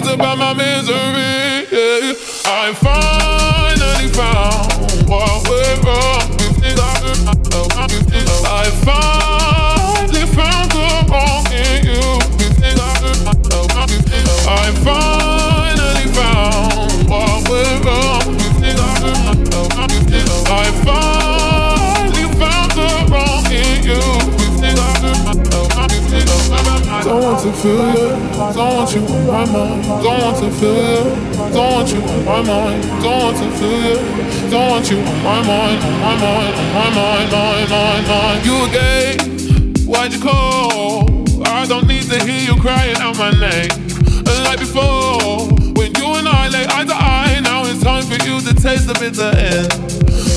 sweet about my misery. I finally found what went wrong. I finally found the wrong in you. I finally found what went wrong. I finally found the wrong in you. Don't want to feel you. Don't you on my mind. Don't to feel you. Don't you on my mind. Don't to feel you. Don't you on my mind. On my mind. On my mind. Mind. Mind. Mind. You again? Why'd you call? I don't need to hear you crying out my name. Like before, when you and I lay eye to eye, now it's time for you to taste the bitter end.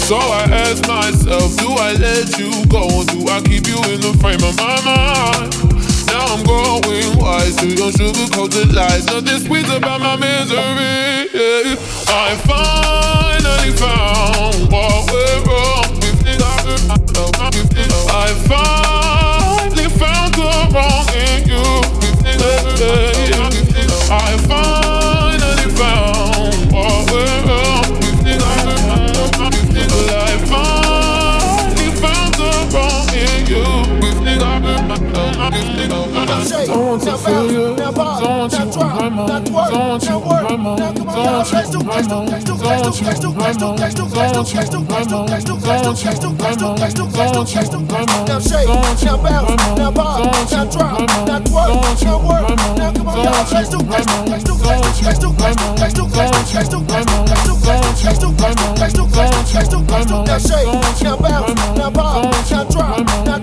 So I ask myself, do I let you go do I keep you in the frame of my mind? Now I'm growing wise to your sugar-coated lies. Nothing sweet about my misery. I finally found what went wrong. I finally found the wrong in you. I finally Don't to feel you. Don't you my mind. Don't you my mind. Don't you on my mind. Don't you on my mind. Don't you on my mind. Don't you. Don't you you mind. Now shake, now now bob, now now twerk, work. Now come on, y'all, let's do, let's do, let's do, let's do, let's do, let's do, let's do, let's do, let's do, let's do, let's do, let's do, let's do, let's do, let's do. Now shake, now bounce, now now drop, now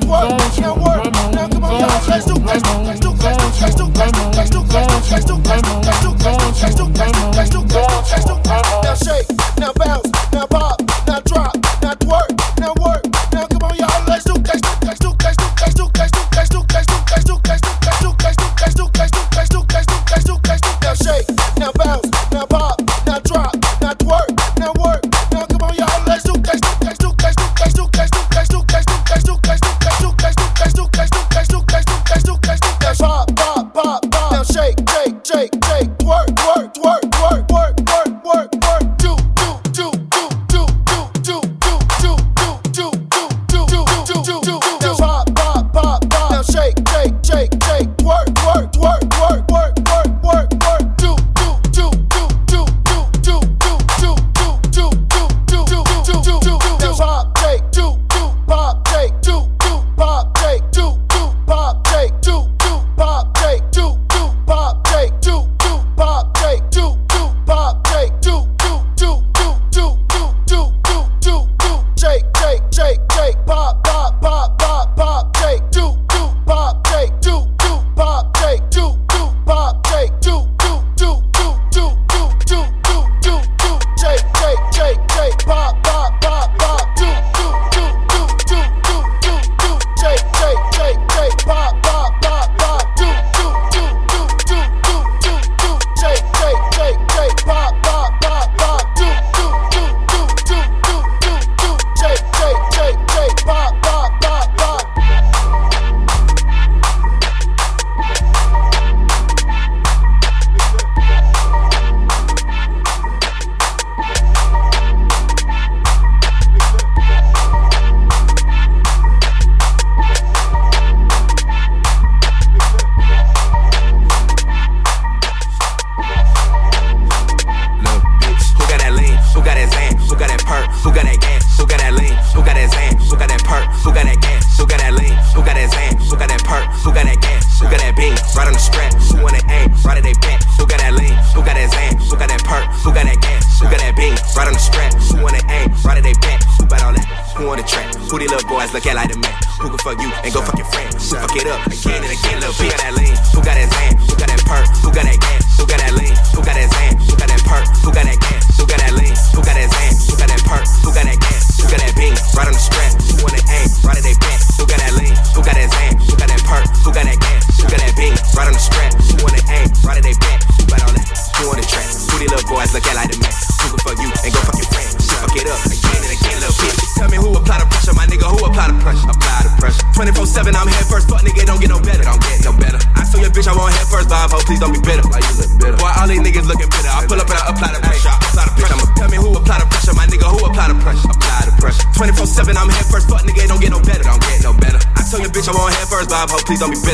please don't be bitter.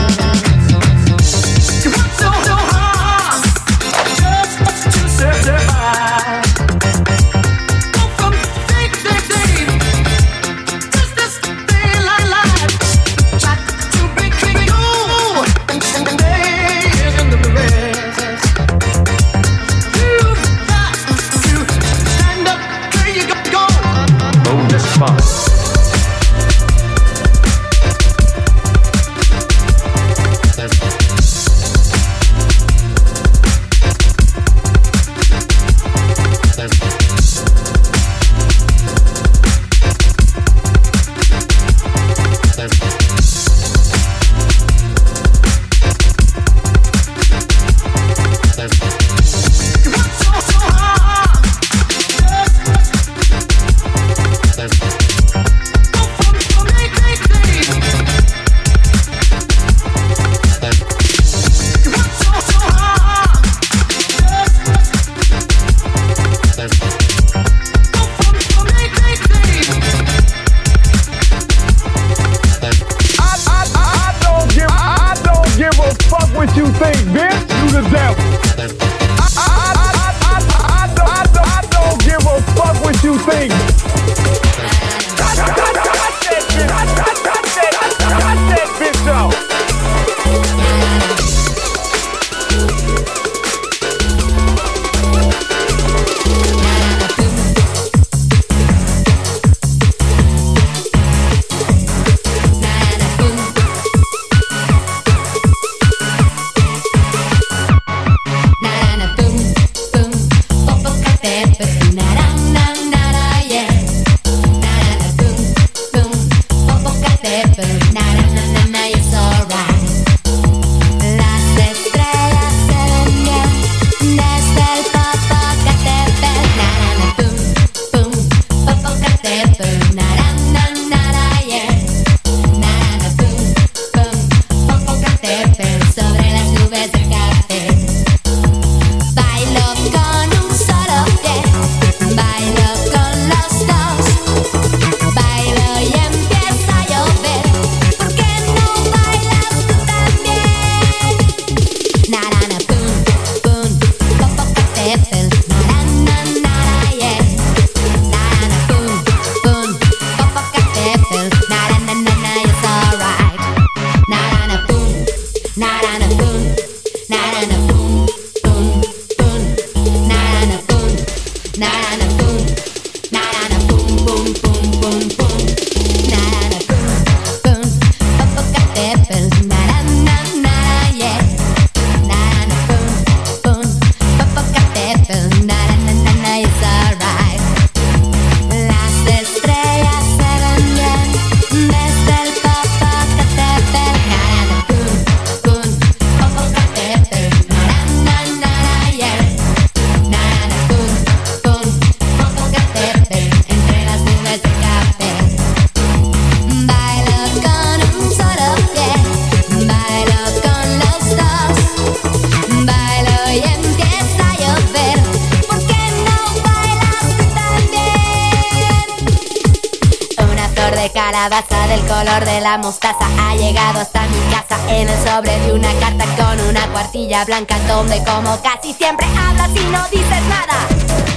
La calabaza del color de la mostaza ha llegado hasta mi casa en el sobre de una carta con una cuartilla blanca donde como casi siempre hablas y no dices nada.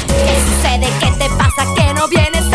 ¿Qué sucede? ¿Qué te pasa? Que no vienes